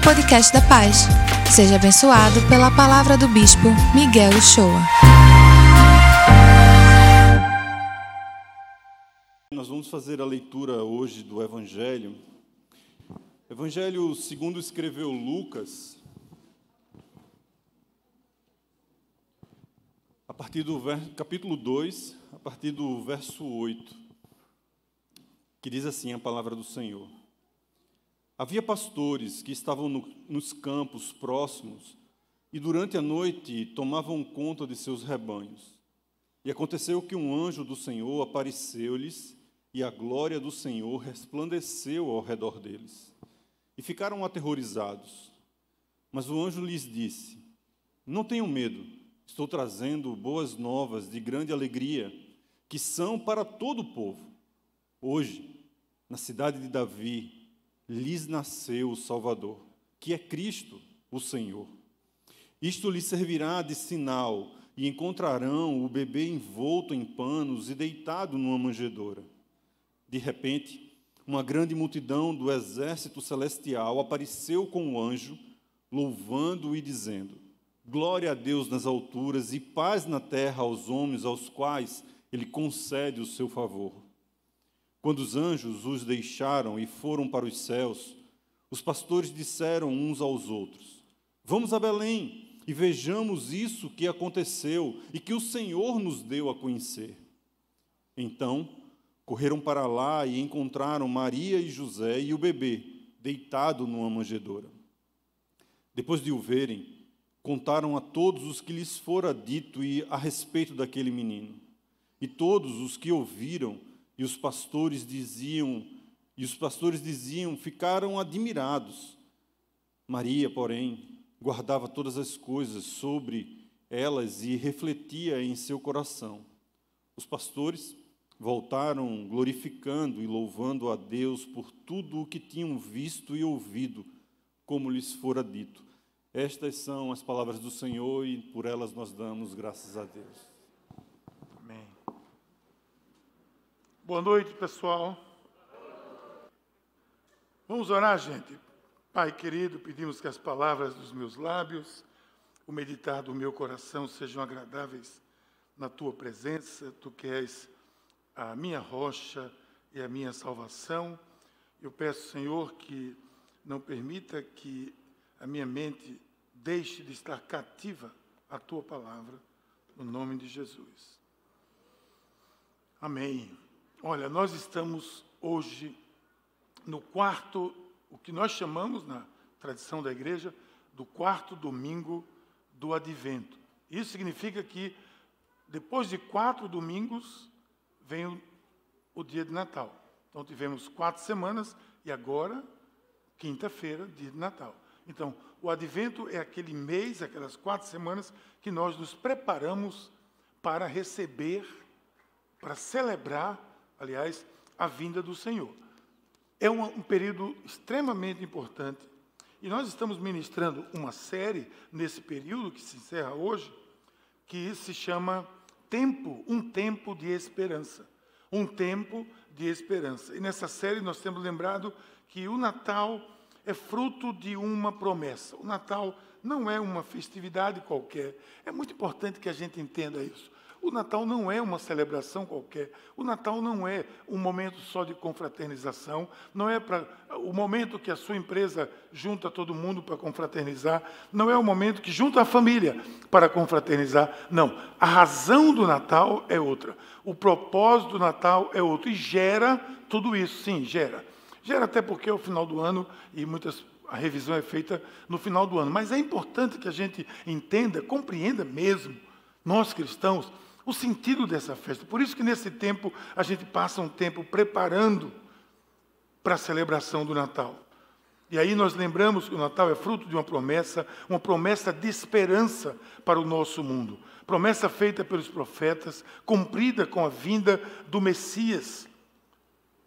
ao podcast da Paz. Seja abençoado pela palavra do Bispo Miguel Uchoa. Nós vamos fazer a leitura hoje do Evangelho. Evangelho segundo escreveu Lucas, a partir do capítulo 2, a partir do verso 8, que diz assim a palavra do Senhor. Havia pastores que estavam no, nos campos próximos e durante a noite tomavam conta de seus rebanhos. E aconteceu que um anjo do Senhor apareceu-lhes e a glória do Senhor resplandeceu ao redor deles. E ficaram aterrorizados. Mas o anjo lhes disse: Não tenham medo, estou trazendo boas novas de grande alegria, que são para todo o povo. Hoje, na cidade de Davi, lhes nasceu o Salvador, que é Cristo, o Senhor. Isto lhes servirá de sinal, e encontrarão o bebê envolto em panos e deitado numa manjedoura. De repente, uma grande multidão do exército celestial apareceu com o anjo, louvando e dizendo: Glória a Deus nas alturas e paz na terra aos homens aos quais ele concede o seu favor. Quando os anjos os deixaram e foram para os céus, os pastores disseram uns aos outros: Vamos a Belém e vejamos isso que aconteceu e que o Senhor nos deu a conhecer. Então, correram para lá e encontraram Maria e José e o bebê deitado numa manjedoura. Depois de o verem, contaram a todos os que lhes fora dito e a respeito daquele menino. E todos os que ouviram e os pastores diziam, e os pastores diziam, ficaram admirados. Maria, porém, guardava todas as coisas sobre elas e refletia em seu coração. Os pastores voltaram glorificando e louvando a Deus por tudo o que tinham visto e ouvido, como lhes fora dito. Estas são as palavras do Senhor e por elas nós damos graças a Deus. Boa noite, pessoal. Vamos orar, gente. Pai querido, pedimos que as palavras dos meus lábios, o meditar do meu coração sejam agradáveis na tua presença. Tu que és a minha rocha e a minha salvação. Eu peço, Senhor, que não permita que a minha mente deixe de estar cativa à tua palavra, no nome de Jesus. Amém. Olha, nós estamos hoje no quarto, o que nós chamamos na tradição da igreja, do quarto domingo do advento. Isso significa que depois de quatro domingos vem o, o dia de Natal. Então tivemos quatro semanas e agora, quinta-feira, dia de Natal. Então, o advento é aquele mês, aquelas quatro semanas que nós nos preparamos para receber, para celebrar aliás, a vinda do Senhor. É um, período extremamente importante e nós estamos ministrando uma série nesse período que se encerra hoje, que se chama Tempo, um tempo de esperança. Um tempo de esperança. E nessa série nós temos lembrado que o Natal é fruto de uma promessa. O Natal não é uma festividade qualquer. É muito importante que a gente entenda isso. O Natal não é uma celebração qualquer. O Natal não é um momento só de confraternização. Não é para o momento que a sua empresa junta todo mundo para confraternizar. Não é o momento que junta a família para confraternizar. Não. A razão do Natal é outra. O propósito do Natal é outro. E gera tudo isso. Sim, gera. Gera até porque é o final do ano e muitas a revisão é feita no final do ano. Mas é importante que a gente entenda, compreenda mesmo, nós cristãos, o sentido dessa festa. Por isso que nesse tempo a gente passa um tempo preparando para a celebração do Natal. E aí nós lembramos que o Natal é fruto de uma promessa, uma promessa de esperança para o nosso mundo. Promessa feita pelos profetas, cumprida com a vinda do Messias.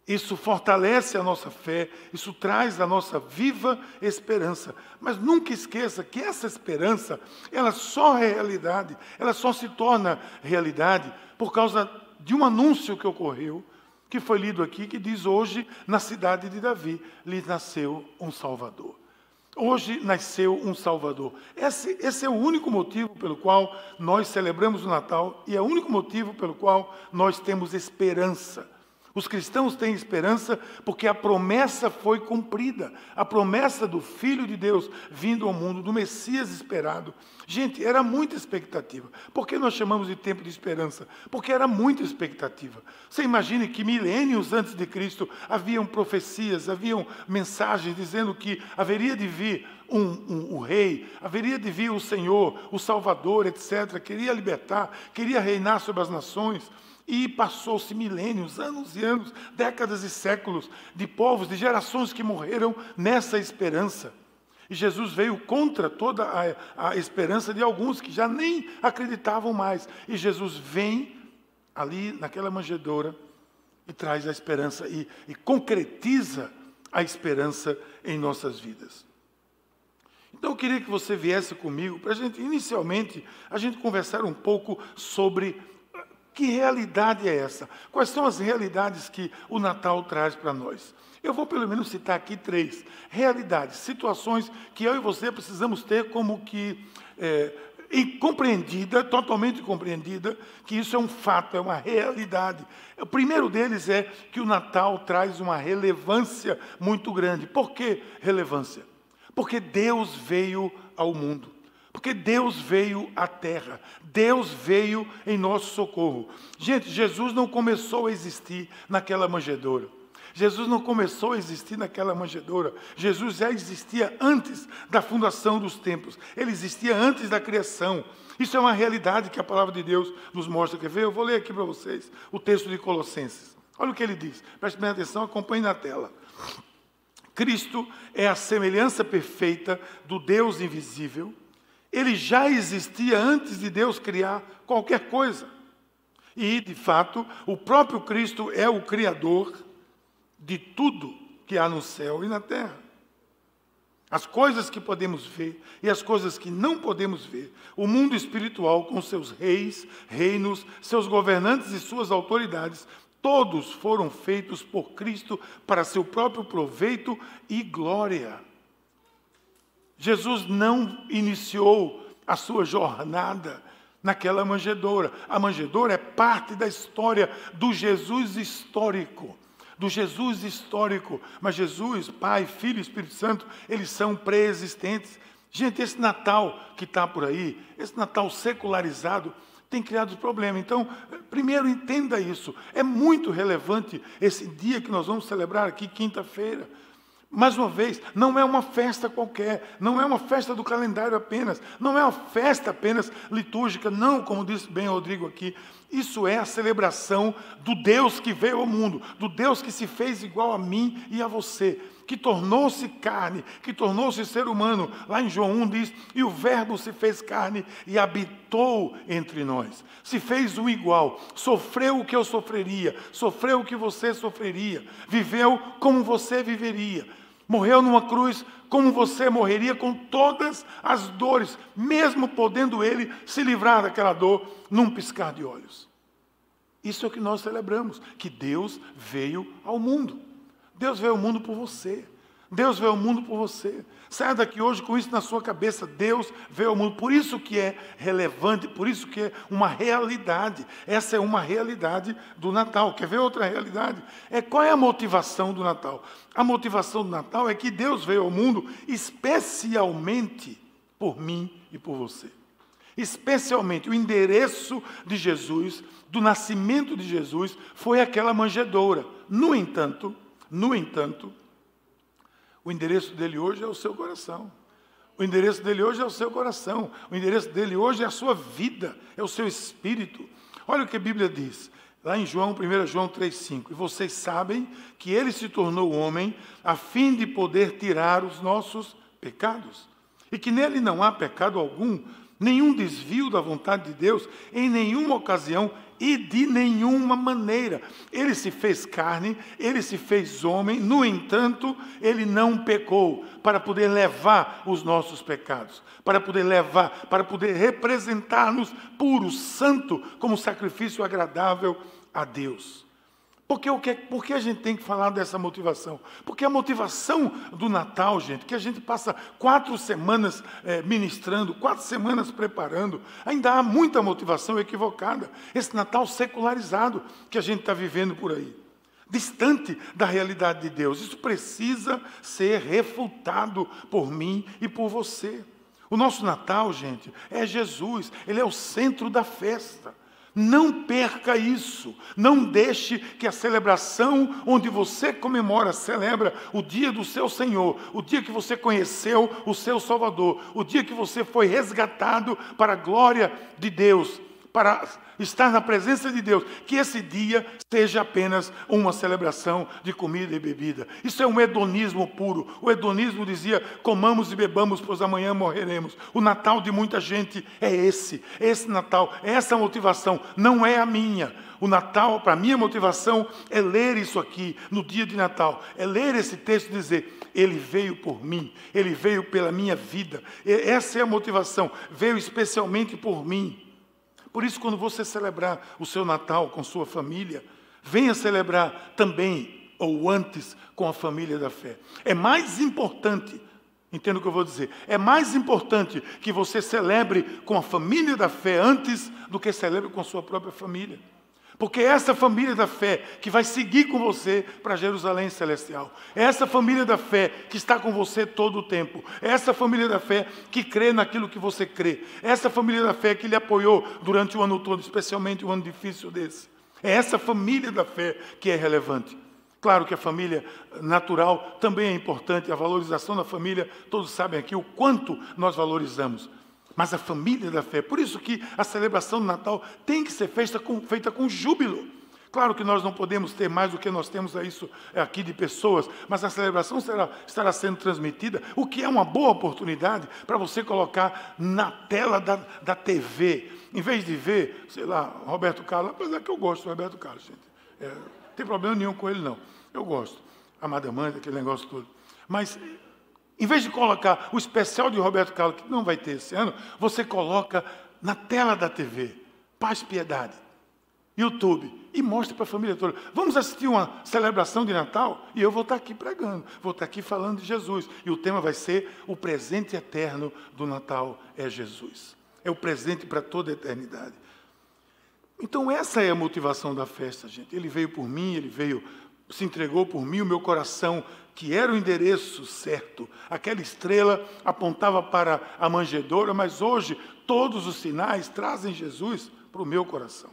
Isso fortalece a nossa fé, isso traz a nossa viva esperança. Mas nunca esqueça que essa esperança, ela só é realidade, ela só se torna realidade por causa de um anúncio que ocorreu, que foi lido aqui, que diz hoje, na cidade de Davi, lhe nasceu um Salvador. Hoje nasceu um Salvador. Esse, esse, é o único motivo pelo qual nós celebramos o Natal e é o único motivo pelo qual nós temos esperança. Os cristãos têm esperança porque a promessa foi cumprida. A promessa do Filho de Deus vindo ao mundo, do Messias esperado. Gente, era muita expectativa. Por que nós chamamos de tempo de esperança? Porque era muita expectativa. Você imagine que milênios antes de Cristo haviam profecias, haviam mensagens dizendo que haveria de vir um, um, um, rei, haveria de vir o Senhor, o Salvador, etc. Queria libertar, queria reinar sobre as nações. E passou-se milênios, anos e anos, décadas e séculos de povos, de gerações que morreram nessa esperança. E Jesus veio contra toda a, a esperança de alguns que já nem acreditavam mais. E Jesus vem ali naquela manjedoura e traz a esperança e, e concretiza a esperança em nossas vidas. Então eu queria que você viesse comigo para a gente, inicialmente, a gente conversar um pouco sobre que realidade é essa? Quais são as realidades que o Natal traz para nós? Eu vou pelo menos citar aqui três realidades, situações que eu e você precisamos ter como que é, compreendida, totalmente compreendida, que isso é um fato, é uma realidade. O primeiro deles é que o Natal traz uma relevância muito grande. Por que relevância? Porque Deus veio ao mundo. Porque Deus veio à terra, Deus veio em nosso socorro. Gente, Jesus não começou a existir naquela manjedoura. Jesus não começou a existir naquela manjedoura. Jesus já existia antes da fundação dos tempos. Ele existia antes da criação. Isso é uma realidade que a palavra de Deus nos mostra. Quer ver? Eu vou ler aqui para vocês o texto de Colossenses. Olha o que ele diz. Preste bem atenção, acompanhe na tela. Cristo é a semelhança perfeita do Deus invisível ele já existia antes de Deus criar qualquer coisa. E, de fato, o próprio Cristo é o Criador de tudo que há no céu e na terra. As coisas que podemos ver e as coisas que não podemos ver. O mundo espiritual, com seus reis, reinos, seus governantes e suas autoridades, todos foram feitos por Cristo para seu próprio proveito e glória. Jesus não iniciou a sua jornada naquela manjedoura. A manjedoura é parte da história do Jesus histórico. Do Jesus histórico. Mas Jesus, Pai, Filho e Espírito Santo, eles são pré-existentes. Gente, esse Natal que está por aí, esse Natal secularizado, tem criado problema. Então, primeiro entenda isso. É muito relevante esse dia que nós vamos celebrar aqui, quinta-feira. Mais uma vez, não é uma festa qualquer, não é uma festa do calendário apenas, não é uma festa apenas litúrgica, não, como disse bem Rodrigo aqui. Isso é a celebração do Deus que veio ao mundo, do Deus que se fez igual a mim e a você, que tornou-se carne, que tornou-se ser humano. Lá em João 1 diz: E o Verbo se fez carne e habitou entre nós. Se fez o igual, sofreu o que eu sofreria, sofreu o que você sofreria, viveu como você viveria Morreu numa cruz como você morreria com todas as dores, mesmo podendo ele se livrar daquela dor num piscar de olhos. Isso é o que nós celebramos, que Deus veio ao mundo. Deus veio ao mundo por você. Deus veio ao mundo por você. Saia daqui hoje com isso na sua cabeça. Deus veio ao mundo. Por isso que é relevante, por isso que é uma realidade. Essa é uma realidade do Natal. Quer ver outra realidade? É qual é a motivação do Natal? A motivação do Natal é que Deus veio ao mundo especialmente por mim e por você. Especialmente o endereço de Jesus, do nascimento de Jesus, foi aquela manjedoura. No entanto, no entanto, o endereço dele hoje é o seu coração. O endereço dele hoje é o seu coração. O endereço dele hoje é a sua vida, é o seu espírito. Olha o que a Bíblia diz. Lá em João, 1 João 3,5. E vocês sabem que ele se tornou homem a fim de poder tirar os nossos pecados. E que nele não há pecado algum, nenhum desvio da vontade de Deus, em nenhuma ocasião e de nenhuma maneira. Ele se fez carne, ele se fez homem, no entanto, ele não pecou para poder levar os nossos pecados, para poder levar, para poder representar-nos puro, santo, como sacrifício agradável a Deus. Porque, o que, por que a gente tem que falar dessa motivação? Porque a motivação do Natal, gente, que a gente passa quatro semanas é, ministrando, quatro semanas preparando, ainda há muita motivação equivocada. Esse Natal secularizado que a gente está vivendo por aí distante da realidade de Deus. Isso precisa ser refutado por mim e por você. O nosso Natal, gente, é Jesus, ele é o centro da festa. Não perca isso. Não deixe que a celebração onde você comemora, celebra o dia do seu Senhor, o dia que você conheceu o seu Salvador, o dia que você foi resgatado para a glória de Deus, para estar na presença de Deus, que esse dia seja apenas uma celebração de comida e bebida. Isso é um hedonismo puro. O hedonismo dizia: comamos e bebamos, pois amanhã morreremos. O Natal de muita gente é esse, é esse Natal, é essa motivação, não é a minha. O Natal, para mim, a motivação é ler isso aqui no dia de Natal, é ler esse texto e dizer: Ele veio por mim, Ele veio pela minha vida. Essa é a motivação, veio especialmente por mim. Por isso, quando você celebrar o seu Natal com sua família, venha celebrar também, ou antes, com a família da fé. É mais importante, entenda o que eu vou dizer, é mais importante que você celebre com a família da fé antes do que celebre com a sua própria família. Porque é essa família da fé que vai seguir com você para Jerusalém celestial. É essa família da fé que está com você todo o tempo. É essa família da fé que crê naquilo que você crê. É essa família da fé que lhe apoiou durante o ano todo, especialmente um ano difícil desse. É essa família da fé que é relevante. Claro que a família natural também é importante, a valorização da família, todos sabem aqui o quanto nós valorizamos mas a família da fé. Por isso que a celebração do Natal tem que ser feita com, feita com júbilo. Claro que nós não podemos ter mais do que nós temos isso aqui de pessoas, mas a celebração será, estará sendo transmitida, o que é uma boa oportunidade para você colocar na tela da, da TV. Em vez de ver, sei lá, Roberto Carlos, apesar que eu gosto do Roberto Carlos, gente. É, não tem problema nenhum com ele, não. Eu gosto. Amada mãe, aquele negócio todo. Mas em vez de colocar o especial de Roberto Carlos, que não vai ter esse ano, você coloca na tela da TV, Paz Piedade, YouTube, e mostra para a família toda. Vamos assistir uma celebração de Natal e eu vou estar aqui pregando, vou estar aqui falando de Jesus. E o tema vai ser o presente eterno do Natal é Jesus. É o presente para toda a eternidade. Então essa é a motivação da festa, gente. Ele veio por mim, ele veio, se entregou por mim, o meu coração que era o endereço certo. Aquela estrela apontava para a manjedoura, mas hoje todos os sinais trazem Jesus para o meu coração,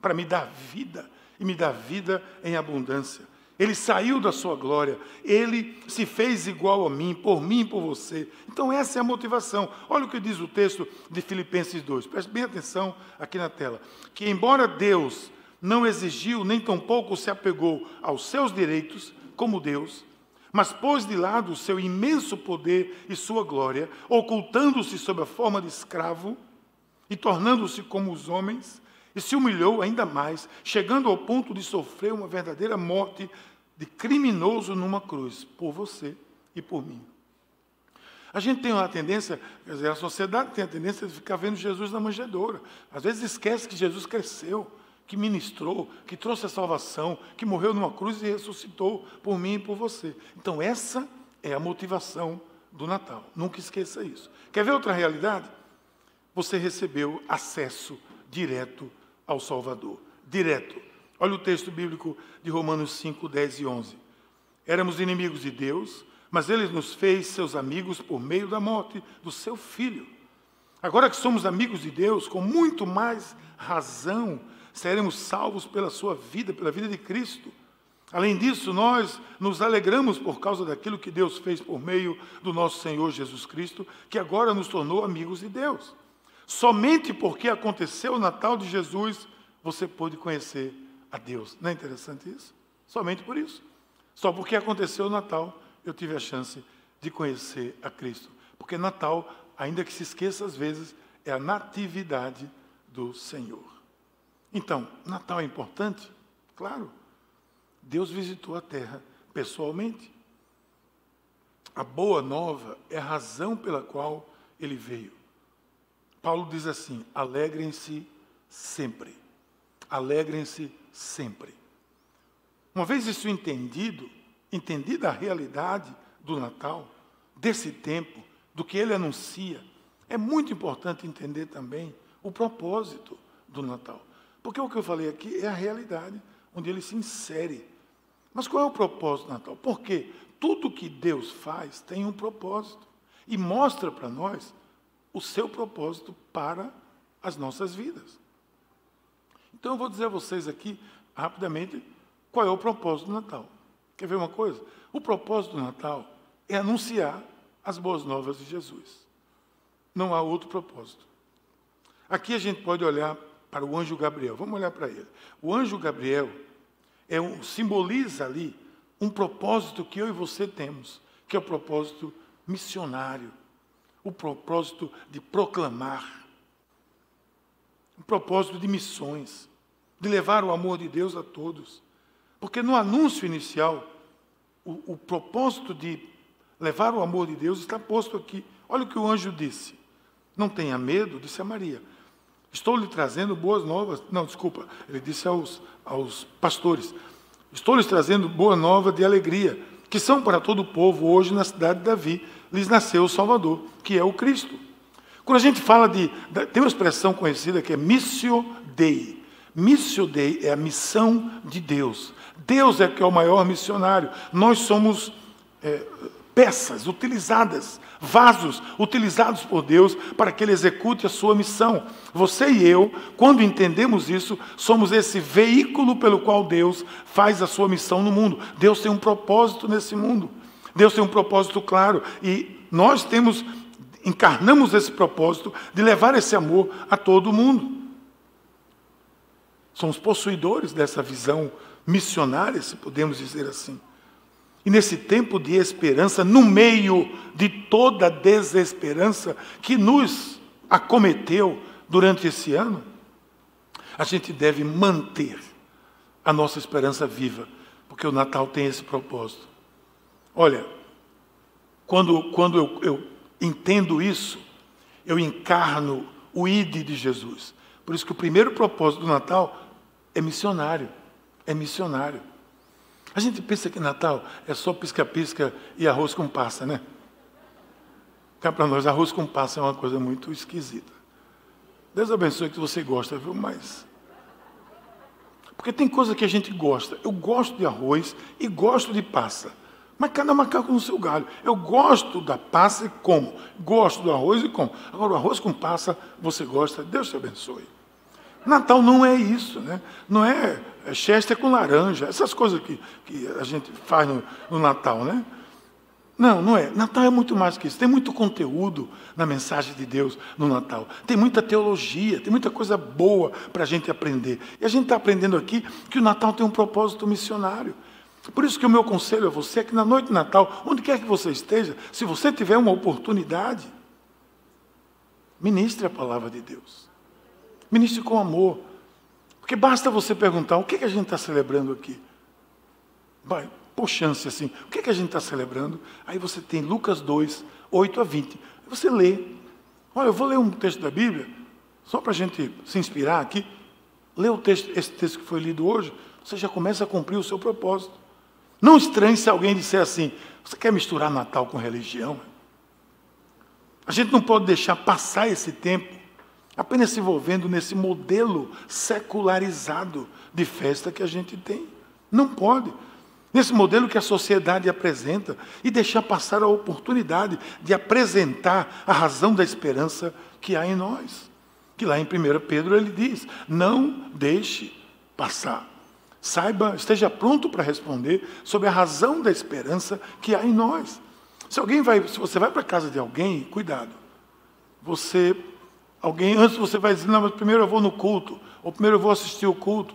para me dar vida e me dar vida em abundância. Ele saiu da sua glória, ele se fez igual a mim, por mim e por você. Então, essa é a motivação. Olha o que diz o texto de Filipenses 2, preste bem atenção aqui na tela. Que, embora Deus não exigiu, nem tampouco se apegou aos seus direitos, como Deus, mas pôs de lado o seu imenso poder e sua glória, ocultando-se sob a forma de escravo e tornando-se como os homens, e se humilhou ainda mais, chegando ao ponto de sofrer uma verdadeira morte de criminoso numa cruz, por você e por mim. A gente tem uma tendência, quer dizer, a sociedade tem a tendência de ficar vendo Jesus na manjedoura. Às vezes esquece que Jesus cresceu, que ministrou, que trouxe a salvação, que morreu numa cruz e ressuscitou por mim e por você. Então, essa é a motivação do Natal. Nunca esqueça isso. Quer ver outra realidade? Você recebeu acesso direto ao Salvador. Direto. Olha o texto bíblico de Romanos 5, 10 e 11. Éramos inimigos de Deus, mas Ele nos fez seus amigos por meio da morte do seu Filho. Agora que somos amigos de Deus, com muito mais razão, seremos salvos pela sua vida, pela vida de Cristo. Além disso, nós nos alegramos por causa daquilo que Deus fez por meio do nosso Senhor Jesus Cristo, que agora nos tornou amigos de Deus. Somente porque aconteceu o Natal de Jesus, você pôde conhecer a Deus. Não é interessante isso? Somente por isso. Só porque aconteceu o Natal, eu tive a chance de conhecer a Cristo. Porque Natal, ainda que se esqueça às vezes, é a natividade do Senhor. Então, Natal é importante? Claro. Deus visitou a terra pessoalmente. A boa nova é a razão pela qual ele veio. Paulo diz assim: alegrem-se sempre. Alegrem-se sempre. Uma vez isso entendido, entendida a realidade do Natal, desse tempo, do que ele anuncia, é muito importante entender também o propósito do Natal. Porque o que eu falei aqui é a realidade onde ele se insere. Mas qual é o propósito do Natal? Porque tudo que Deus faz tem um propósito e mostra para nós o seu propósito para as nossas vidas. Então eu vou dizer a vocês aqui, rapidamente, qual é o propósito do Natal. Quer ver uma coisa? O propósito do Natal é anunciar as boas novas de Jesus. Não há outro propósito. Aqui a gente pode olhar para o anjo Gabriel. Vamos olhar para ele. O anjo Gabriel é um, simboliza ali um propósito que eu e você temos, que é o propósito missionário, o propósito de proclamar, o propósito de missões, de levar o amor de Deus a todos. Porque no anúncio inicial, o, o propósito de levar o amor de Deus está posto aqui. Olha o que o anjo disse. Não tenha medo, disse a Maria. Estou lhe trazendo boas novas. Não, desculpa, ele disse aos, aos pastores: Estou lhes trazendo boa nova de alegria, que são para todo o povo. Hoje, na cidade de Davi, lhes nasceu o Salvador, que é o Cristo. Quando a gente fala de. Tem uma expressão conhecida que é missio Dei. Missio Dei é a missão de Deus. Deus é que é o maior missionário. Nós somos é, peças utilizadas, vasos utilizados por Deus para que Ele execute a sua missão. Você e eu, quando entendemos isso, somos esse veículo pelo qual Deus faz a sua missão no mundo. Deus tem um propósito nesse mundo. Deus tem um propósito claro e nós temos encarnamos esse propósito de levar esse amor a todo mundo. Somos possuidores dessa visão missionária, se podemos dizer assim. E nesse tempo de esperança, no meio de toda a desesperança que nos acometeu durante esse ano, a gente deve manter a nossa esperança viva, porque o Natal tem esse propósito. Olha, quando, quando eu, eu entendo isso, eu encarno o ID de Jesus. Por isso que o primeiro propósito do Natal é missionário. É missionário. A gente pensa que Natal é só pisca-pisca e arroz com passa, né? Cá para nós, arroz com passa é uma coisa muito esquisita. Deus abençoe que você gosta, viu? Mas. Porque tem coisa que a gente gosta. Eu gosto de arroz e gosto de passa. Mas cada macaco no seu galho. Eu gosto da passa e como. Gosto do arroz e como. Agora, o arroz com passa, você gosta, Deus te abençoe. Natal não é isso, né? Não é é chester com laranja, essas coisas que, que a gente faz no, no Natal, né? Não, não é. Natal é muito mais que isso. Tem muito conteúdo na mensagem de Deus no Natal. Tem muita teologia, tem muita coisa boa para a gente aprender. E a gente está aprendendo aqui que o Natal tem um propósito missionário. Por isso que o meu conselho a você é que na noite de Natal, onde quer que você esteja, se você tiver uma oportunidade, ministre a palavra de Deus. Ministre com amor. Porque basta você perguntar o que, que a gente está celebrando aqui. Vai, por chance assim, o que, que a gente está celebrando? Aí você tem Lucas 2, 8 a 20. Você lê. Olha, eu vou ler um texto da Bíblia, só para a gente se inspirar aqui. Lê o texto, esse texto que foi lido hoje, você já começa a cumprir o seu propósito. Não estranhe se alguém disser assim: você quer misturar Natal com religião? A gente não pode deixar passar esse tempo apenas se envolvendo nesse modelo secularizado de festa que a gente tem. Não pode. Nesse modelo que a sociedade apresenta e deixar passar a oportunidade de apresentar a razão da esperança que há em nós. Que lá em 1 Pedro ele diz: não deixe passar. Saiba, esteja pronto para responder sobre a razão da esperança que há em nós. Se alguém vai, se você vai para a casa de alguém, cuidado. Você Alguém, antes você vai dizer, não, mas primeiro eu vou no culto, ou primeiro eu vou assistir o culto.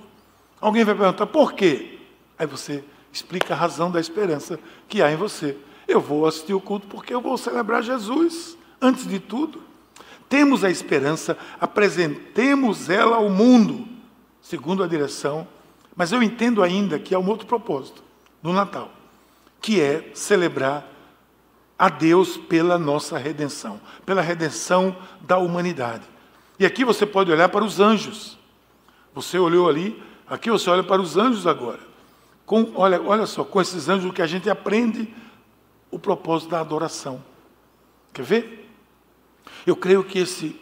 Alguém vai perguntar, por quê? Aí você explica a razão da esperança que há em você. Eu vou assistir o culto porque eu vou celebrar Jesus, antes de tudo. Temos a esperança, apresentemos ela ao mundo, segundo a direção, mas eu entendo ainda que há um outro propósito do Natal, que é celebrar a Deus pela nossa redenção, pela redenção da humanidade. E aqui você pode olhar para os anjos. Você olhou ali, aqui você olha para os anjos agora. Com, olha, olha só, com esses anjos que a gente aprende o propósito da adoração. Quer ver? Eu creio que esse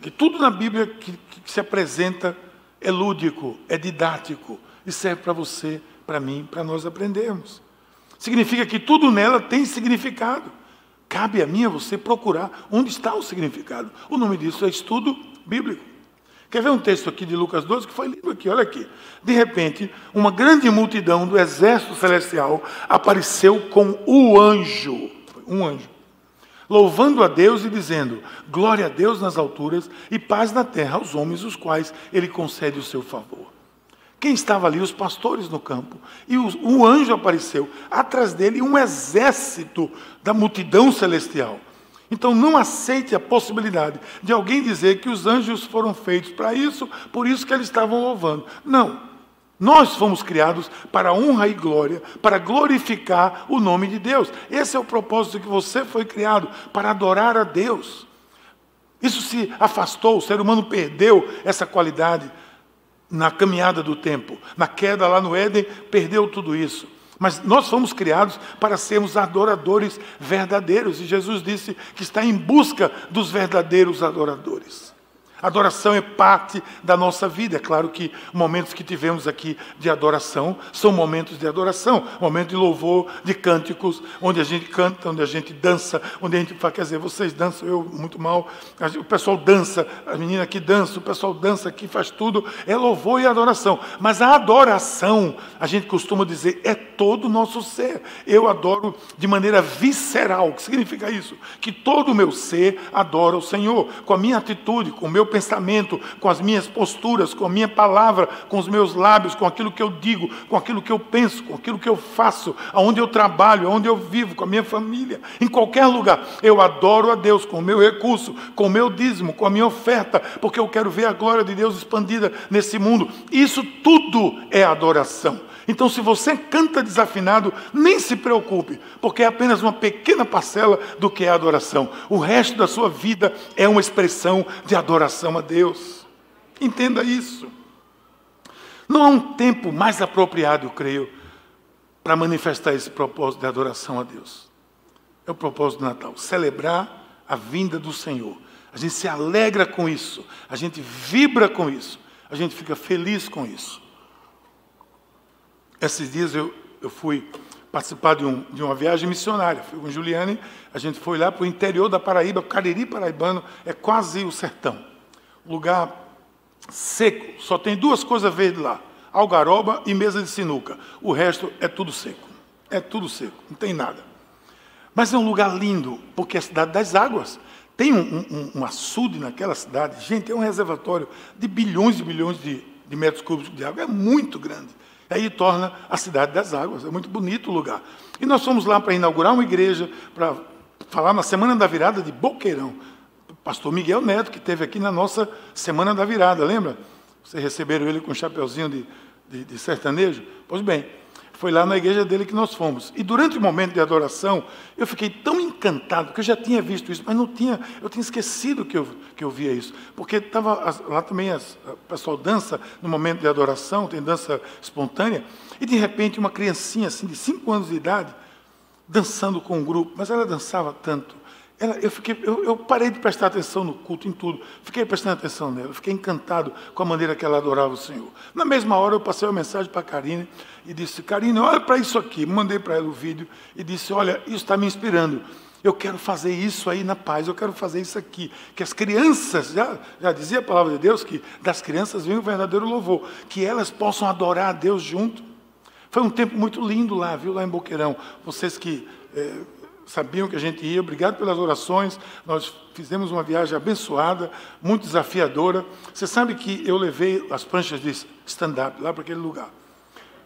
que tudo na Bíblia que, que se apresenta é lúdico, é didático e serve para você, para mim, para nós aprendermos. Significa que tudo nela tem significado. Cabe a mim a você procurar onde está o significado. O nome disso é estudo bíblico. Quer ver um texto aqui de Lucas 12 que foi lido aqui? Olha aqui. De repente, uma grande multidão do exército celestial apareceu com o anjo, um anjo, louvando a Deus e dizendo: Glória a Deus nas alturas e paz na terra aos homens, os quais ele concede o seu favor. Quem estava ali? Os pastores no campo. E o, o anjo apareceu. Atrás dele, um exército da multidão celestial. Então não aceite a possibilidade de alguém dizer que os anjos foram feitos para isso, por isso que eles estavam louvando. Não. Nós fomos criados para honra e glória, para glorificar o nome de Deus. Esse é o propósito que você foi criado, para adorar a Deus. Isso se afastou, o ser humano perdeu essa qualidade na caminhada do tempo. Na queda lá no Éden, perdeu tudo isso. Mas nós fomos criados para sermos adoradores verdadeiros. E Jesus disse que está em busca dos verdadeiros adoradores. Adoração é parte da nossa vida. É claro que momentos que tivemos aqui de adoração são momentos de adoração, momentos de louvor, de cânticos, onde a gente canta, onde a gente dança, onde a gente fala, quer dizer, vocês dançam, eu muito mal, o pessoal dança, a menina aqui dança, o pessoal dança aqui, faz tudo, é louvor e adoração. Mas a adoração, a gente costuma dizer, é todo o nosso ser. Eu adoro de maneira visceral. O que significa isso? Que todo o meu ser adora o Senhor, com a minha atitude, com o meu pensamento, com as minhas posturas, com a minha palavra, com os meus lábios, com aquilo que eu digo, com aquilo que eu penso, com aquilo que eu faço, aonde eu trabalho, aonde eu vivo, com a minha família, em qualquer lugar. Eu adoro a Deus com o meu recurso, com o meu dízimo, com a minha oferta, porque eu quero ver a glória de Deus expandida nesse mundo. Isso tudo é adoração. Então, se você canta desafinado, nem se preocupe, porque é apenas uma pequena parcela do que é adoração. O resto da sua vida é uma expressão de adoração a Deus. Entenda isso. Não há um tempo mais apropriado, eu creio, para manifestar esse propósito de adoração a Deus. É o propósito do Natal celebrar a vinda do Senhor. A gente se alegra com isso, a gente vibra com isso, a gente fica feliz com isso. Esses dias eu, eu fui participar de, um, de uma viagem missionária. Fui com Juliane, a gente foi lá para o interior da Paraíba, Cariri Paraibano, é quase o sertão. Lugar seco, só tem duas coisas verdes lá: algaroba e mesa de sinuca. O resto é tudo seco. É tudo seco, não tem nada. Mas é um lugar lindo, porque é a cidade das águas. Tem um, um, um açude naquela cidade. Gente, é um reservatório de bilhões e bilhões de, de metros cúbicos de água. É muito grande. Aí torna a cidade das águas. É muito bonito o lugar. E nós fomos lá para inaugurar uma igreja, para falar na Semana da Virada de Boqueirão. Pastor Miguel Neto, que teve aqui na nossa Semana da Virada, lembra? Vocês receberam ele com um chapeuzinho de, de, de sertanejo? Pois bem, foi lá na igreja dele que nós fomos. E durante o momento de adoração, eu fiquei tão encantado, que eu já tinha visto isso, mas não tinha, eu tinha esquecido que eu, que eu via isso. Porque estava lá também, o pessoal dança no momento de adoração, tem dança espontânea, e de repente uma criancinha assim, de cinco anos de idade, dançando com um grupo, mas ela dançava tanto, ela, eu, fiquei, eu, eu, parei de prestar atenção no culto, em tudo. Fiquei prestando atenção nela. Fiquei encantado com a maneira que ela adorava o Senhor. Na mesma hora, eu passei uma mensagem para a Karine e disse: Karine, olha para isso aqui. Mandei para ela o vídeo e disse: Olha, isso está me inspirando. Eu quero fazer isso aí na paz, eu quero fazer isso aqui. Que as crianças, já, já dizia a palavra de Deus, que das crianças vem o verdadeiro louvor. Que elas possam adorar a Deus junto. Foi um tempo muito lindo lá, viu, lá em Boqueirão. Vocês que. É, sabiam que a gente ia. Obrigado pelas orações. Nós fizemos uma viagem abençoada, muito desafiadora. Você sabe que eu levei as pranchas de stand-up lá para aquele lugar.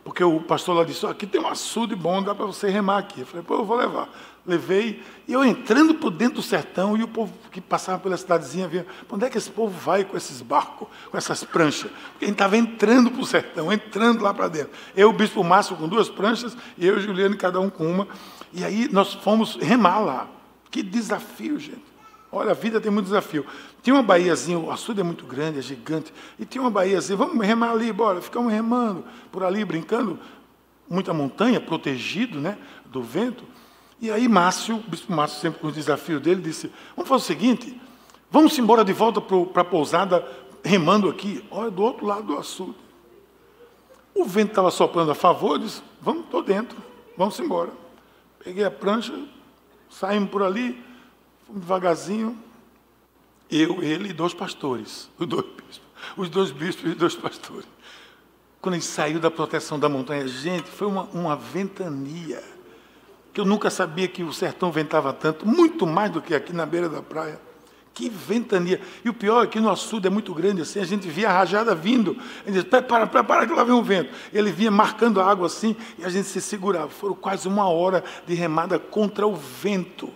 Porque o pastor lá disse: oh, aqui tem um açude bom, dá para você remar aqui. Eu falei: pô, eu vou levar. Levei, e eu entrando por dentro do sertão, e o povo que passava pela cidadezinha via: onde é que esse povo vai com esses barcos, com essas pranchas? Porque a gente estava entrando para o sertão, entrando lá para dentro. Eu, o bispo Márcio, com duas pranchas, e eu e Juliano, cada um com uma. E aí nós fomos remar lá. Que desafio, gente. Olha, a vida tem muito desafio. Tinha uma baiazinha, o açude é muito grande, é gigante. E tinha uma baiazinha, vamos remar ali, bora. Ficamos remando por ali, brincando. muita montanha, protegido né, do vento. E aí Márcio, o bispo Márcio, sempre com o desafio dele, disse, vamos fazer o seguinte, vamos embora de volta para a pousada, remando aqui, olha, do outro lado do açude. O vento estava soprando a favor, eu disse, vamos, estou dentro, vamos embora. Peguei a prancha, saímos por ali, fomos devagarzinho, eu, ele e dois pastores, os dois bispos, os dois bispos e dois pastores. Quando ele saiu da proteção da montanha, gente, foi uma, uma ventania, que eu nunca sabia que o sertão ventava tanto, muito mais do que aqui na beira da praia. Que ventania. E o pior é que no açude é muito grande assim, a gente via a rajada vindo. Ele dizia, para, para, para, que lá vem um vento. Ele vinha marcando a água assim e a gente se segurava. Foram quase uma hora de remada contra o vento.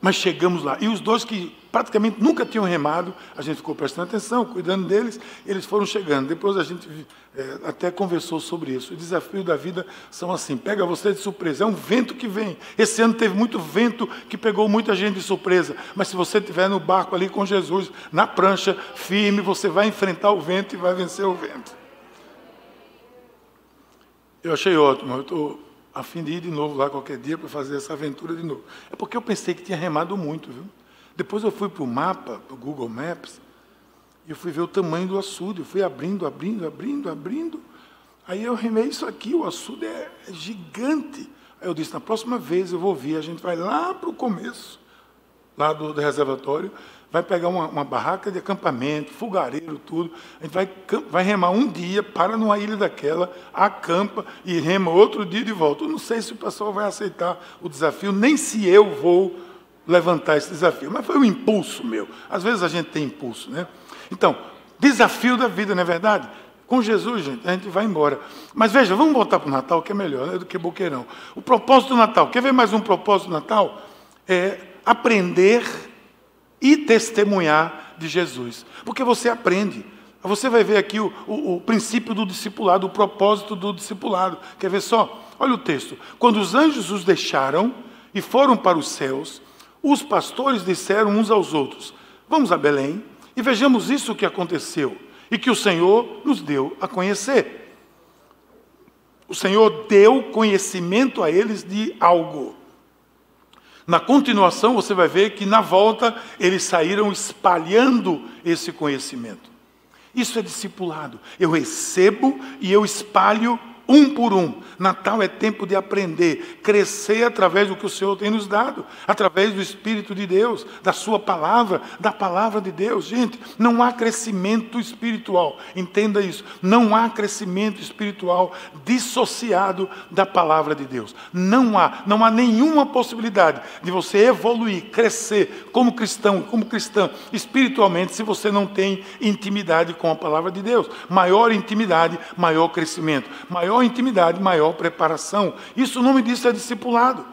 Mas chegamos lá. E os dois que praticamente nunca tinham remado, a gente ficou prestando atenção, cuidando deles, eles foram chegando. Depois a gente é, até conversou sobre isso. O desafio da vida são assim: pega você de surpresa. É um vento que vem. Esse ano teve muito vento que pegou muita gente de surpresa. Mas se você estiver no barco ali com Jesus, na prancha, firme, você vai enfrentar o vento e vai vencer o vento. Eu achei ótimo. Eu estou a fim de ir de novo lá qualquer dia para fazer essa aventura de novo. É porque eu pensei que tinha remado muito, viu? Depois eu fui para o mapa, para o Google Maps, e eu fui ver o tamanho do açude. Eu fui abrindo, abrindo, abrindo, abrindo. Aí eu remei isso aqui, o açude é, é gigante. Aí eu disse, na próxima vez eu vou vir, a gente vai lá para o começo, lá do, do reservatório, vai pegar uma, uma, barraca de acampamento, fogareiro, tudo. A gente vai, vai remar um dia, para numa ilha daquela, acampa e rema outro dia de volta. Eu não sei se o pessoal vai aceitar o desafio, nem se eu vou levantar esse desafio. Mas foi um impulso meu. Às vezes a gente tem impulso, né? Então, desafio da vida, não é verdade? Com Jesus, gente, a gente vai embora. Mas veja, vamos voltar para o Natal, que é melhor né, do que boqueirão. O propósito do Natal, quer ver mais um propósito do Natal? É aprender e testemunhar de Jesus. Porque você aprende. Você vai ver aqui o, o, o, princípio do discipulado, o propósito do discipulado. Quer ver só? Olha o texto. Quando os anjos os deixaram e foram para os céus, os pastores disseram uns aos outros: Vamos a Belém e vejamos isso que aconteceu e que o Senhor nos deu a conhecer. O Senhor deu conhecimento a eles de algo. Na continuação, você vai ver que na volta eles saíram espalhando esse conhecimento. Isso é discipulado. Eu recebo e eu espalho um por um. Natal é tempo de aprender, crescer através do que o Senhor tem nos dado, através do Espírito de Deus, da Sua palavra, da palavra de Deus. Gente, não há crescimento espiritual, entenda isso. Não há crescimento espiritual dissociado da palavra de Deus. Não há, não há nenhuma possibilidade de você evoluir, crescer como cristão, como cristã, espiritualmente, se você não tem intimidade com a palavra de Deus. Maior intimidade, maior crescimento. Maior maior intimidade, maior preparação. Isso o nome disso é discipulado.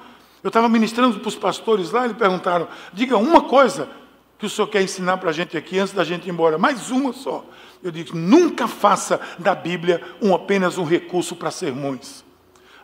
Eu estava ministrando para os pastores lá, eles perguntaram: diga uma coisa que o senhor quer ensinar para a gente aqui antes da gente ir embora, mais uma só. Eu digo: nunca faça da Bíblia um, apenas um recurso para sermões.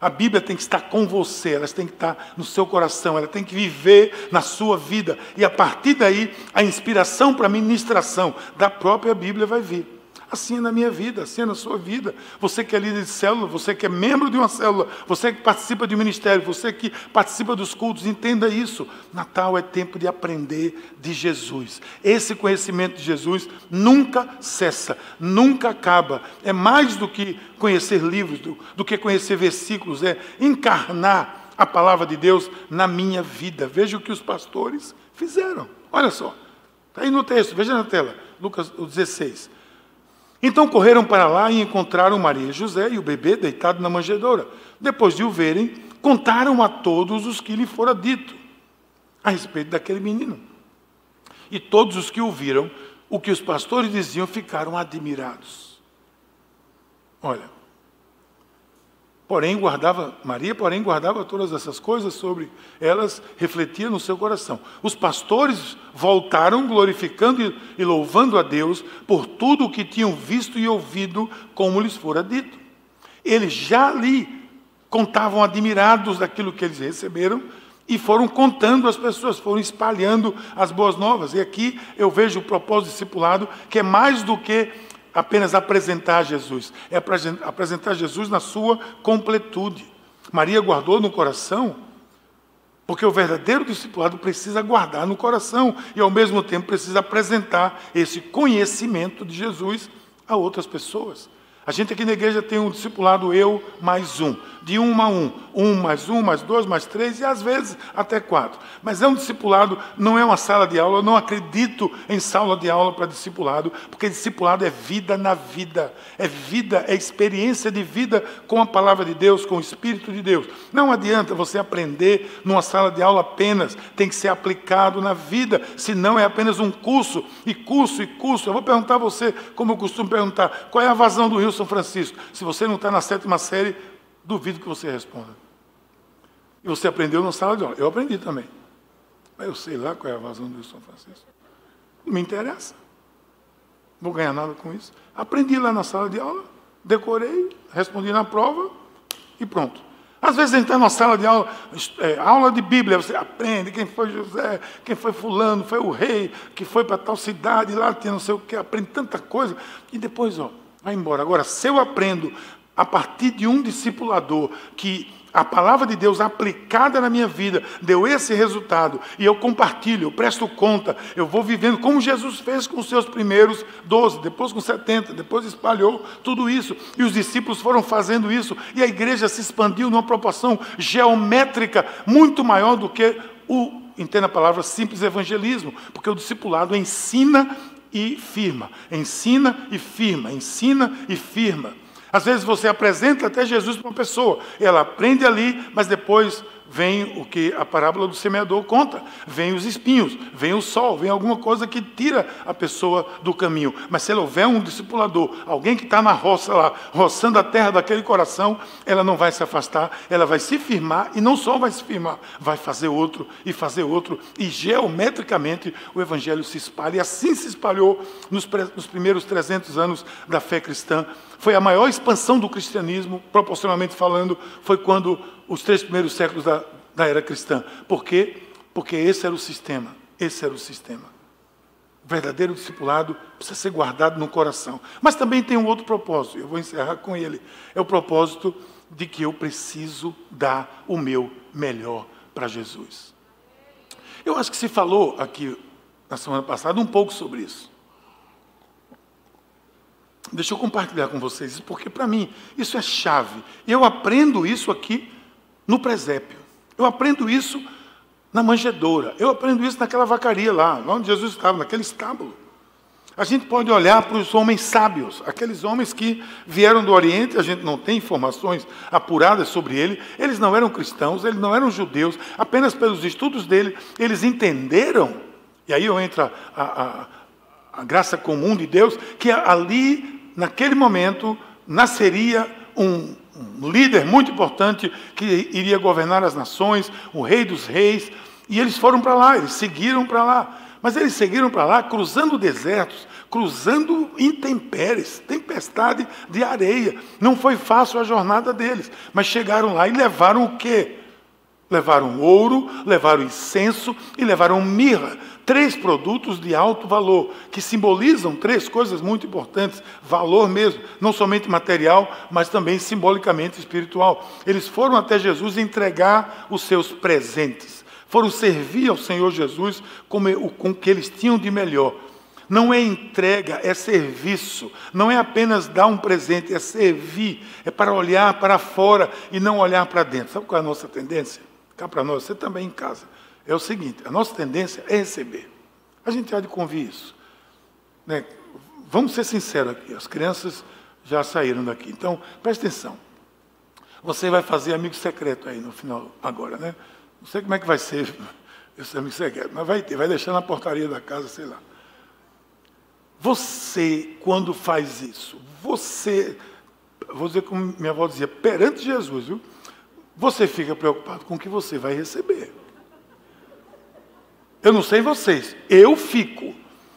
A Bíblia tem que estar com você, ela tem que estar no seu coração, ela tem que viver na sua vida. E a partir daí, a inspiração para a ministração da própria Bíblia vai vir. Assim é na minha vida, assim é na sua vida. Você que é líder de célula, você que é membro de uma célula, você que participa de um ministério, você que participa dos cultos, entenda isso. Natal é tempo de aprender de Jesus. Esse conhecimento de Jesus nunca cessa, nunca acaba. É mais do que conhecer livros, do, do que conhecer versículos, é encarnar a palavra de Deus na minha vida. Veja o que os pastores fizeram. Olha só, está aí no texto, veja na tela, Lucas 16. Então correram para lá e encontraram Maria e José e o bebê deitado na manjedoura. Depois de o verem, contaram a todos os que lhe fora dito a respeito daquele menino. E todos os que ouviram o que os pastores diziam ficaram admirados. Olha, Porém, guardava, Maria, porém, guardava todas essas coisas sobre elas, refletia no seu coração. Os pastores voltaram glorificando e louvando a Deus por tudo o que tinham visto e ouvido, como lhes fora dito. Eles já ali contavam admirados daquilo que eles receberam e foram contando às pessoas, foram espalhando as boas novas. E aqui eu vejo o propósito discipulado, que é mais do que apenas apresentar Jesus, é apresentar Jesus na sua completude. Maria guardou no coração, porque o verdadeiro discipulado precisa guardar no coração e, ao mesmo tempo, precisa apresentar esse conhecimento de Jesus a outras pessoas. A gente aqui na igreja tem um discipulado eu mais um, de um a um, um mais um, mais dois, mais três e às vezes até quatro. Mas é um discipulado, não é uma sala de aula. Eu não acredito em sala de aula para discipulado, porque discipulado é vida na vida, é vida, é experiência de vida com a palavra de Deus, com o Espírito de Deus. Não adianta você aprender numa sala de aula apenas, tem que ser aplicado na vida, senão é apenas um curso e curso e curso. Eu vou perguntar a você, como eu costumo perguntar, qual é a vazão do Rio são Francisco. Se você não está na sétima série, duvido que você responda. E você aprendeu na sala de aula. Eu aprendi também. Mas eu sei lá qual é a vazão do São Francisco. Não me interessa. Não vou ganhar nada com isso. Aprendi lá na sala de aula, decorei, respondi na prova e pronto. Às vezes a gente está na sala de aula, é, aula de Bíblia, você aprende quem foi José, quem foi fulano, foi o rei, que foi para tal cidade, lá tinha não sei o que, aprende tanta coisa, e depois, ó, vai embora. Agora, se eu aprendo a partir de um discipulador que a palavra de Deus aplicada na minha vida deu esse resultado, e eu compartilho, eu presto conta, eu vou vivendo como Jesus fez com os seus primeiros 12, depois com 70, depois espalhou tudo isso, e os discípulos foram fazendo isso, e a igreja se expandiu numa proporção geométrica muito maior do que o, entenda a palavra, simples evangelismo, porque o discipulado ensina e firma. Ensina e firma, ensina e firma. Às vezes você apresenta até Jesus para uma pessoa, ela aprende ali, mas depois vem o que a parábola do semeador conta: vem os espinhos, vem o sol, vem alguma coisa que tira a pessoa do caminho. Mas se ela houver um discipulador, alguém que está na roça lá, roçando a terra daquele coração, ela não vai se afastar, ela vai se firmar e não só vai se firmar, vai fazer outro e fazer outro, e geometricamente o evangelho se espalha. E assim se espalhou nos, nos primeiros 300 anos da fé cristã. Foi a maior expansão do cristianismo, proporcionalmente falando, foi quando os três primeiros séculos da, da era cristã. Por quê? Porque esse era o sistema. Esse era o sistema. O verdadeiro discipulado precisa ser guardado no coração. Mas também tem um outro propósito, eu vou encerrar com ele. É o propósito de que eu preciso dar o meu melhor para Jesus. Eu acho que se falou aqui na semana passada um pouco sobre isso. Deixa eu compartilhar com vocês, porque para mim isso é chave. Eu aprendo isso aqui no presépio. Eu aprendo isso na manjedoura. Eu aprendo isso naquela vacaria lá, onde Jesus estava, naquele estábulo. A gente pode olhar para os homens sábios, aqueles homens que vieram do Oriente, a gente não tem informações apuradas sobre ele, eles não eram cristãos, eles não eram judeus, apenas pelos estudos dele, eles entenderam, e aí entra a, a, a graça comum de Deus, que ali, naquele momento, nasceria um, um líder muito importante que iria governar as nações, o rei dos reis, e eles foram para lá, eles seguiram para lá. Mas eles seguiram para lá cruzando desertos, cruzando intempéries, tempestade de areia. Não foi fácil a jornada deles, mas chegaram lá e levaram o quê? Levaram ouro, levaram incenso e levaram mirra. Três produtos de alto valor, que simbolizam três coisas muito importantes: valor mesmo, não somente material, mas também simbolicamente espiritual. Eles foram até Jesus entregar os seus presentes, foram servir ao Senhor Jesus com o que eles tinham de melhor. Não é entrega, é serviço. Não é apenas dar um presente, é servir. É para olhar para fora e não olhar para dentro. Sabe qual é a nossa tendência? cá para nós, você também em casa, é o seguinte: a nossa tendência é receber. A gente há de convir isso. Né? Vamos ser sinceros aqui, as crianças já saíram daqui. Então, preste atenção. Você vai fazer amigo secreto aí no final, agora, né? Não sei como é que vai ser esse amigo secreto, mas vai ter, vai deixar na portaria da casa, sei lá. Você, quando faz isso, você, vou dizer como minha avó dizia, perante Jesus, viu? você fica preocupado com o que você vai receber. Eu não sei vocês, eu fico.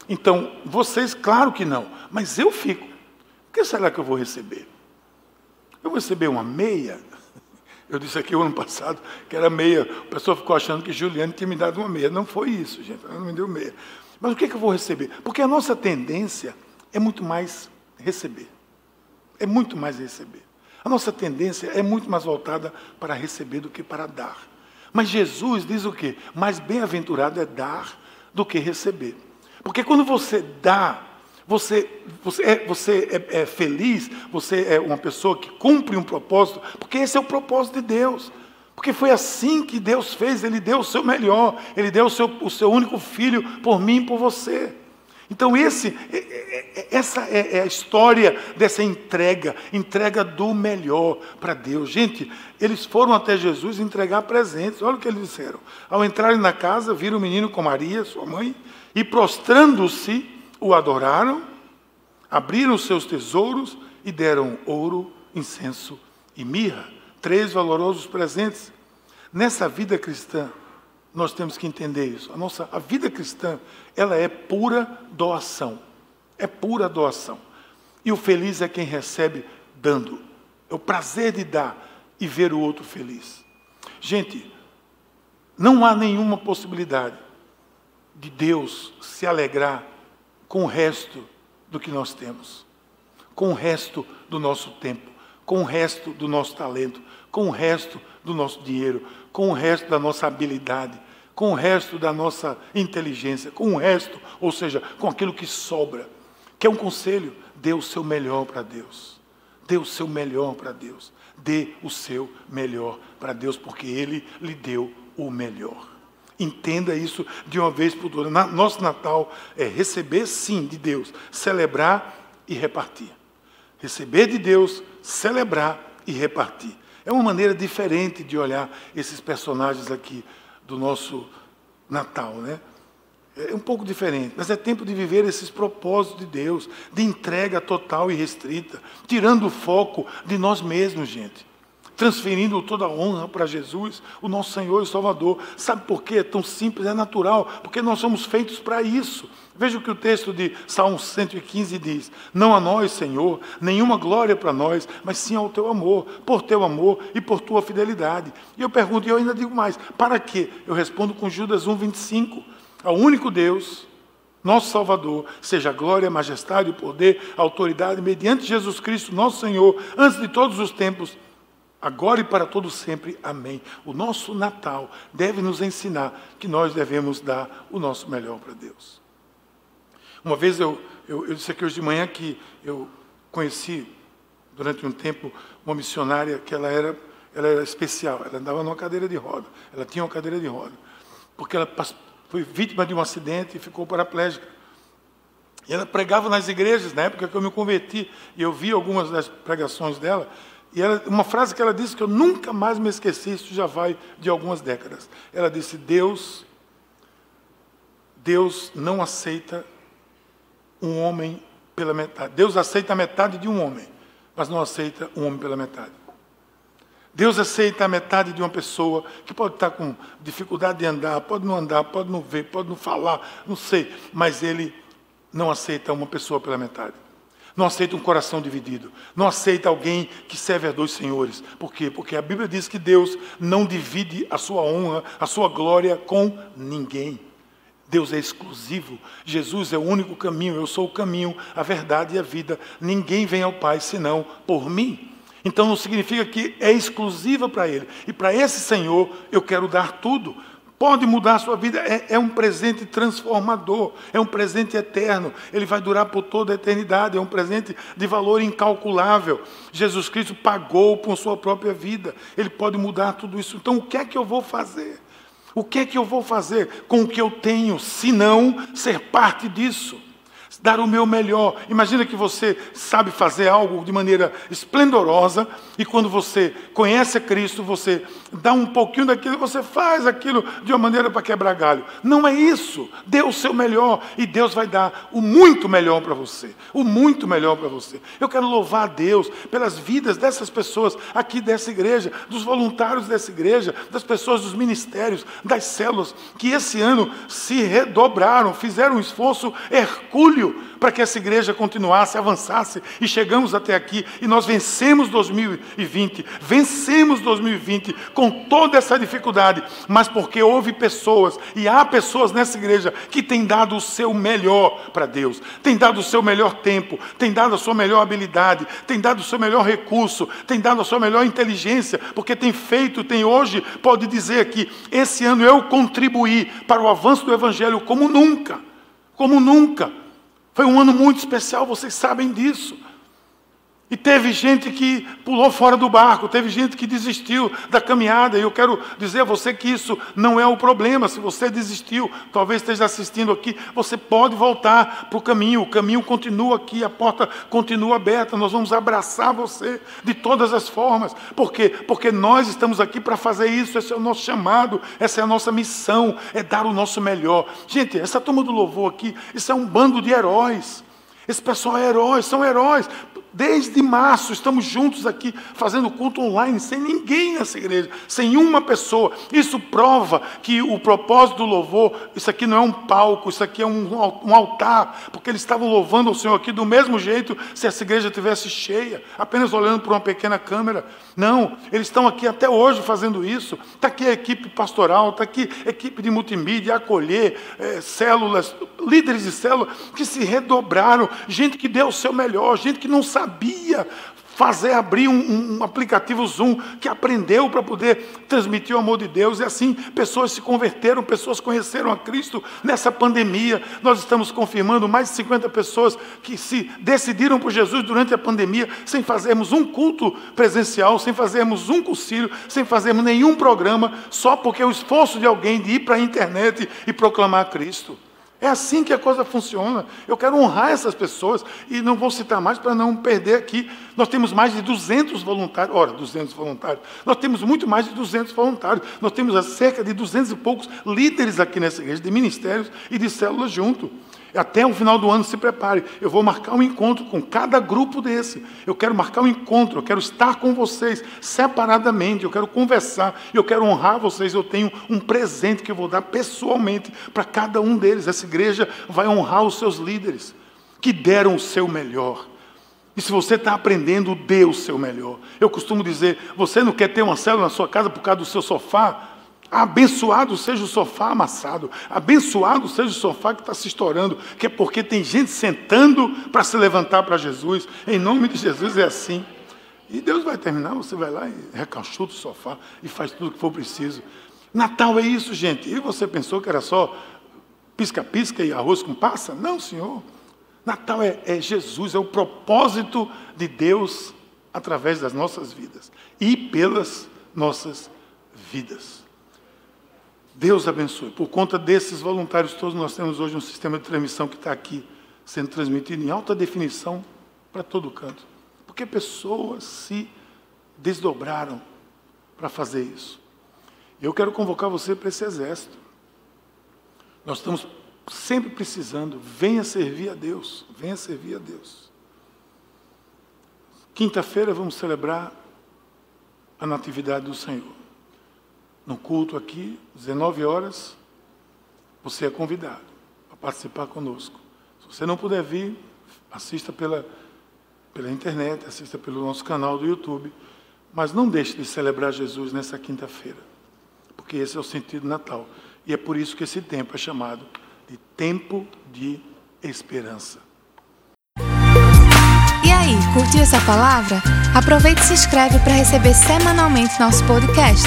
Então, vocês, claro que não, mas eu fico. O que será que eu vou receber? Eu vou receber uma meia? Eu disse aqui o ano passado que era meia. O pessoal ficou achando que Juliane tinha me dado uma meia. Não foi isso, gente. Ela não me deu meia. Mas o que, é que eu vou receber? Porque a nossa tendência é muito mais receber. É muito mais receber. A nossa tendência é muito mais voltada para receber do que para dar. Mas Jesus diz o quê? Mais bem-aventurado é dar do que receber. Porque quando você dá, você, você, é, você é, é, feliz, você é uma pessoa que cumpre um propósito, porque esse é o propósito de Deus. Porque foi assim que Deus fez, Ele deu o seu melhor, Ele deu o seu, o seu único filho por mim e por você. Então, esse, é, é, é, essa é a história dessa entrega, entrega do melhor para Deus. Gente, eles foram até Jesus entregar presentes. Olha o que eles disseram. Ao entrarem na casa, viram o menino com Maria, sua mãe, e prostrando-se, o adoraram, abriram seus tesouros e deram ouro, incenso e mirra. Três valorosos presentes. Nessa vida cristã, nós temos que entender isso. A nossa a vida cristã, ela é pura doação. É pura doação. E o feliz é quem recebe dando. É o prazer de dar e ver o outro feliz. Gente, não há nenhuma possibilidade de Deus se alegrar com o resto do que nós temos, com o resto do nosso tempo, com o resto do nosso talento, com o resto do nosso dinheiro, com o resto da nossa habilidade, com o resto da nossa inteligência, com o resto, ou seja, com aquilo que sobra. Que é um conselho, dê o seu melhor para Deus. Dê o seu melhor para Deus. Dê o seu melhor para Deus, porque Ele lhe deu o melhor. Entenda isso de uma vez por todas. Nosso Natal é receber, sim, de Deus, celebrar e repartir. Receber de Deus, celebrar e repartir. É uma maneira diferente de olhar esses personagens aqui do nosso Natal, né? É um pouco diferente, mas é tempo de viver esses propósitos de Deus, de entrega total e restrita, tirando o foco de nós mesmos, gente. Transferindo toda a honra para Jesus, o nosso Senhor e Salvador. Sabe por quê? É tão simples, é natural, porque nós somos feitos para isso. Veja o que o texto de Salmo 115 diz: Não a nós, Senhor, nenhuma glória para nós, mas sim ao teu amor, por teu amor e por tua fidelidade. E eu pergunto, e eu ainda digo mais: para quê? Eu respondo com Judas 1, 25. Ao único Deus, nosso Salvador, seja glória, majestade, poder, autoridade, mediante Jesus Cristo, nosso Senhor, antes de todos os tempos, agora e para todo sempre. Amém. O nosso Natal deve nos ensinar que nós devemos dar o nosso melhor para Deus. Uma vez eu, eu, eu disse aqui hoje de manhã que eu conheci, durante um tempo, uma missionária que ela era, ela era especial, ela andava numa cadeira de roda, ela tinha uma cadeira de roda, porque ela foi vítima de um acidente e ficou paraplégica. E ela pregava nas igrejas, na época que eu me converti, e eu vi algumas das pregações dela, e ela, uma frase que ela disse que eu nunca mais me esqueci, isso já vai de algumas décadas. Ela disse: Deus, Deus não aceita um homem pela metade. Deus aceita a metade de um homem, mas não aceita um homem pela metade. Deus aceita a metade de uma pessoa que pode estar com dificuldade de andar, pode não andar, pode não ver, pode não falar, não sei, mas Ele não aceita uma pessoa pela metade. Não aceita um coração dividido. Não aceita alguém que serve a dois senhores. Por quê? Porque a Bíblia diz que Deus não divide a sua honra, a sua glória com ninguém. Deus é exclusivo. Jesus é o único caminho. Eu sou o caminho, a verdade e a vida. Ninguém vem ao Pai senão por mim. Então não significa que é exclusiva para Ele. E para esse Senhor eu quero dar tudo. Pode mudar a sua vida, é, é, um presente transformador, é um presente eterno, ele vai durar por toda a eternidade, é um presente de valor incalculável. Jesus Cristo pagou por sua própria vida, ele pode mudar tudo isso. Então, o que é que eu vou fazer? O que é que eu vou fazer com o que eu tenho, se não ser parte disso? Dar o meu melhor. Imagina que você sabe fazer algo de maneira esplendorosa e quando você conhece Cristo, você dá um pouquinho daquilo, você faz aquilo de uma maneira para quebrar galho. Não é isso. Dê o seu melhor e Deus vai dar o muito melhor para você. O muito melhor para você. Eu quero louvar a Deus pelas vidas dessas pessoas aqui dessa igreja, dos voluntários dessa igreja, das pessoas dos ministérios, das células, que esse ano se redobraram, fizeram um esforço hercúleo para que essa igreja continuasse, avançasse e chegamos até aqui e nós vencemos 2020, vencemos 2020 com toda essa dificuldade, mas porque houve pessoas e há pessoas nessa igreja que têm dado o seu melhor para Deus, têm dado o seu melhor tempo, têm dado a sua melhor habilidade, têm dado o seu melhor recurso, têm dado a sua melhor inteligência, porque tem feito, tem hoje, pode dizer que esse ano eu contribuí para o avanço do evangelho como nunca, como nunca. Foi um ano muito especial, vocês sabem disso. E teve gente que pulou fora do barco, teve gente que desistiu da caminhada. E eu quero dizer a você que isso não é o problema. Se você desistiu, talvez esteja assistindo aqui, você pode voltar para o caminho. O caminho continua aqui, a porta continua aberta. Nós vamos abraçar você de todas as formas. Por quê? Porque nós estamos aqui para fazer isso. Esse é o nosso chamado, essa é a nossa missão, é dar o nosso melhor. Gente, essa turma do louvor aqui, isso é um bando de heróis. Esse pessoal é heróis, são heróis. Desde março estamos juntos aqui fazendo culto online, sem ninguém nessa igreja, sem uma pessoa. Isso prova que o propósito do louvor, isso aqui não é um palco, isso aqui é um, um altar, porque eles estavam louvando o Senhor aqui do mesmo jeito se essa igreja tivesse cheia, apenas olhando para uma pequena câmera. Não, eles estão aqui até hoje fazendo isso. Está aqui a equipe pastoral, está aqui a equipe de multimídia, acolher, é, células, líderes de célula que se redobraram, gente que deu o seu melhor, gente que não sabe sabia fazer abrir um, um, aplicativo Zoom, que aprendeu para poder transmitir o amor de Deus, e assim pessoas se converteram, pessoas conheceram a Cristo nessa pandemia. Nós estamos confirmando mais de 50 pessoas que se decidiram por Jesus durante a pandemia, sem fazermos um culto presencial, sem fazermos um concílio, sem fazermos nenhum programa, só porque o esforço de alguém de ir para a internet e proclamar Cristo. É assim que a coisa funciona. Eu quero honrar essas pessoas e não vou citar mais para não perder aqui. Nós temos mais de 200 voluntários. Ora, 200 voluntários. Nós temos muito mais de 200 voluntários. Nós temos cerca de 200 e poucos líderes aqui nessa igreja, de ministérios e de células junto. Até o final do ano, se prepare. Eu vou marcar um encontro com cada grupo desse. Eu quero marcar um encontro, eu quero estar com vocês separadamente, eu quero conversar, eu quero honrar vocês. Eu tenho um presente que eu vou dar pessoalmente para cada um deles. Essa igreja vai honrar os seus líderes, que deram o seu melhor. E se você está aprendendo, dê o seu melhor. Eu costumo dizer: você não quer ter uma célula na sua casa por causa do seu sofá? Abençoado seja o sofá amassado, abençoado seja o sofá que está se estourando, que é porque tem gente sentando para se levantar para Jesus. Em nome de Jesus é assim. E Deus vai terminar, você vai lá e recalchuta o sofá e faz tudo o que for preciso. Natal é isso, gente. E você pensou que era só pisca-pisca e arroz com passa? Não, Senhor. Natal é, é Jesus, é o propósito de Deus através das nossas vidas e pelas nossas vidas. Deus abençoe. Por conta desses voluntários todos, nós temos hoje um sistema de transmissão que está aqui sendo transmitido em alta definição para todo canto. Porque pessoas se desdobraram para fazer isso. Eu quero convocar você para esse exército. Nós estamos sempre precisando. Venha servir a Deus. Venha servir a Deus. Quinta-feira vamos celebrar a Natividade do Senhor no culto aqui, 19 horas, você é convidado a participar conosco. Se você não puder vir, assista pela, pela internet, assista pelo nosso canal do YouTube, mas não deixe de celebrar Jesus nessa quinta-feira, porque esse é o sentido do Natal. E é por isso que esse tempo é chamado de tempo de esperança. E aí, curtiu essa palavra? Aproveite e se inscreve para receber semanalmente nosso podcast.